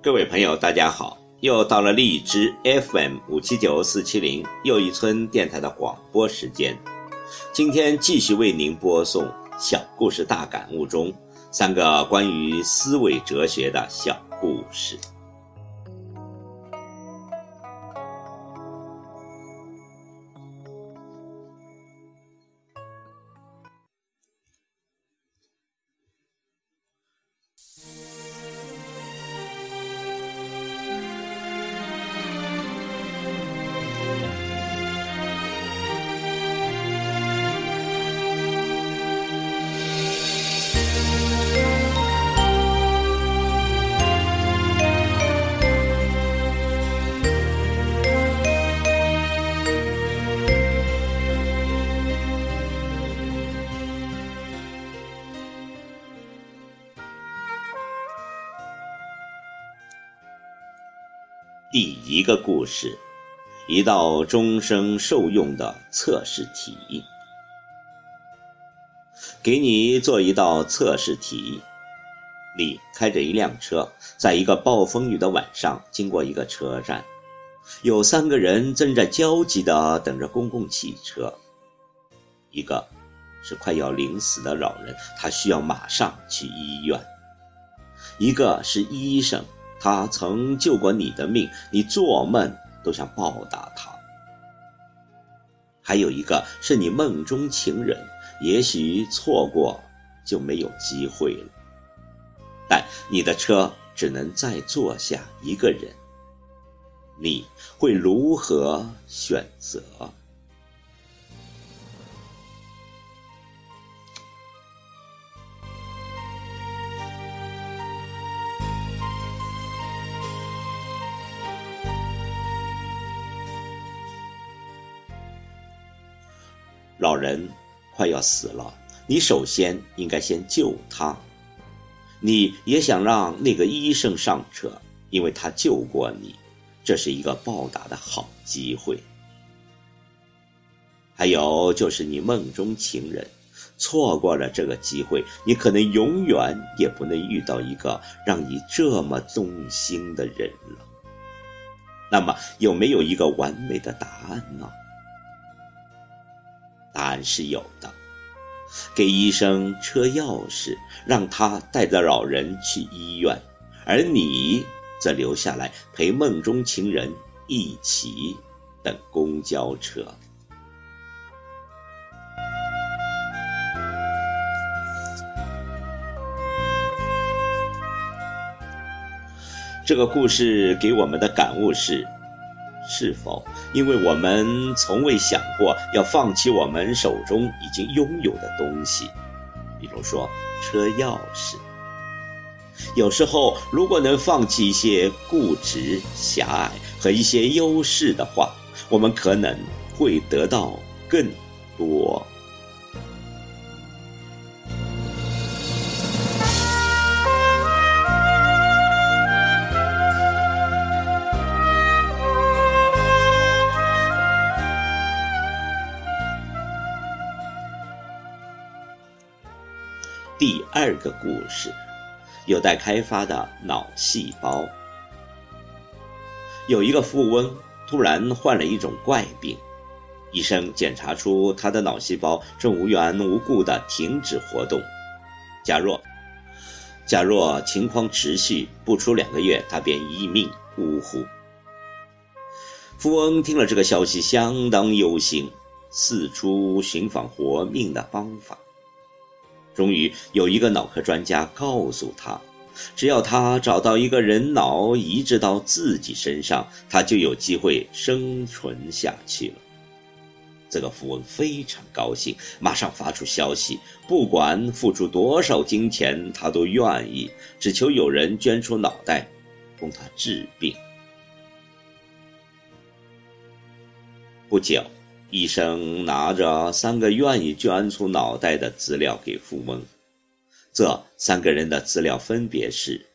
各位朋友，大家好！又到了荔枝 FM 五七九四七零又一村电台的广播时间。今天继续为您播送《小故事大感悟》中三个关于思维哲学的小故事。第一个故事，一道终生受用的测试题。给你做一道测试题：你开着一辆车，在一个暴风雨的晚上经过一个车站，有三个人正在焦急地等着公共汽车。一个是快要临死的老人，他需要马上去医院；一个是医生。他曾救过你的命，你做梦都想报答他。还有一个是你梦中情人，也许错过就没有机会了。但你的车只能再坐下一个人，你会如何选择？老人快要死了，你首先应该先救他。你也想让那个医生上车，因为他救过你，这是一个报答的好机会。还有就是你梦中情人，错过了这个机会，你可能永远也不能遇到一个让你这么动心的人了。那么有没有一个完美的答案呢？答案是有的，给医生车钥匙，让他带着老人去医院，而你则留下来陪梦中情人一起等公交车。这个故事给我们的感悟是。是否因为我们从未想过要放弃我们手中已经拥有的东西，比如说车钥匙？有时候，如果能放弃一些固执、狭隘和一些优势的话，我们可能会得到更多。第二个故事，有待开发的脑细胞。有一个富翁突然患了一种怪病，医生检查出他的脑细胞正无缘无故的停止活动。假若，假若情况持续不出两个月，他便一命呜呼。富翁听了这个消息，相当忧心，四处寻访活命的方法。终于有一个脑科专家告诉他，只要他找到一个人脑移植到自己身上，他就有机会生存下去了。这个富翁非常高兴，马上发出消息，不管付出多少金钱，他都愿意，只求有人捐出脑袋，供他治病。不久。医生拿着三个愿意捐出脑袋的资料给富翁，这三个人的资料分别是：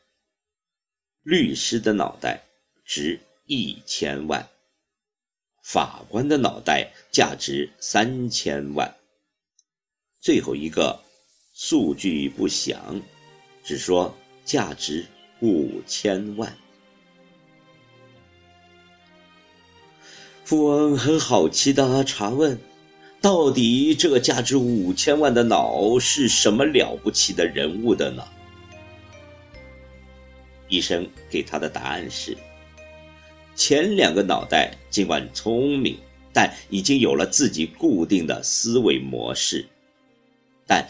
律师的脑袋值一千万，法官的脑袋价值三千万，最后一个数据不详，只说价值五千万。富翁很好奇地查问：“到底这个价值五千万的脑是什么了不起的人物的呢？”医生给他的答案是：前两个脑袋尽管聪明，但已经有了自己固定的思维模式，但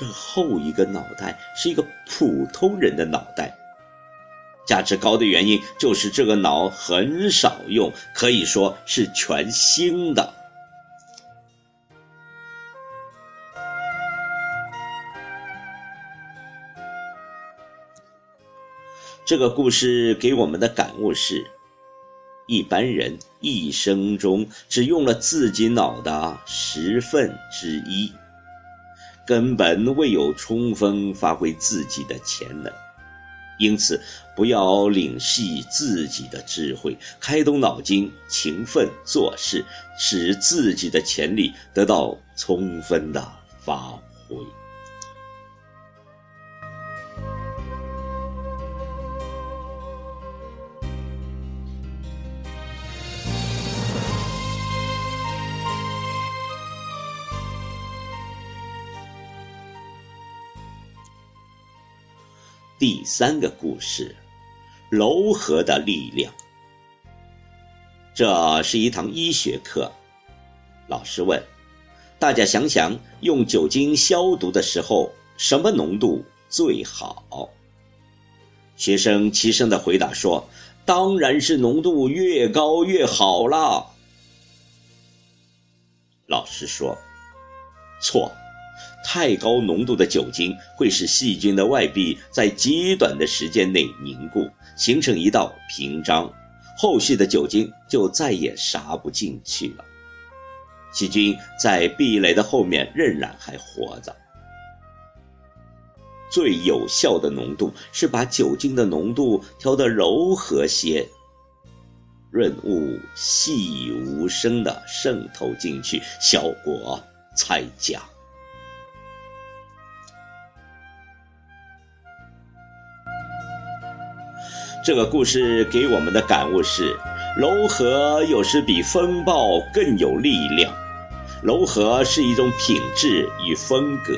这后一个脑袋是一个普通人的脑袋。价值高的原因就是这个脑很少用，可以说是全新的。这个故事给我们的感悟是：一般人一生中只用了自己脑的十分之一，根本未有充分发挥自己的潜能。因此，不要吝惜自己的智慧，开动脑筋，勤奋做事，使自己的潜力得到充分的发挥。第三个故事，柔和的力量。这是一堂医学课。老师问大家：想想用酒精消毒的时候，什么浓度最好？学生齐声的回答说：“当然是浓度越高越好啦。”老师说：“错。”太高浓度的酒精会使细菌的外壁在极短的时间内凝固，形成一道屏障，后续的酒精就再也杀不进去了。细菌在壁垒的后面仍然还活着。最有效的浓度是把酒精的浓度调得柔和些，润物细无声地渗透进去，效果才佳。这个故事给我们的感悟是：柔和有时比风暴更有力量。柔和是一种品质与风格，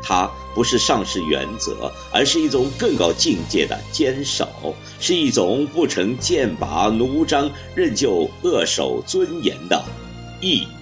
它不是上士原则，而是一种更高境界的坚守，是一种不成剑拔弩张、任就扼守尊严的艺术。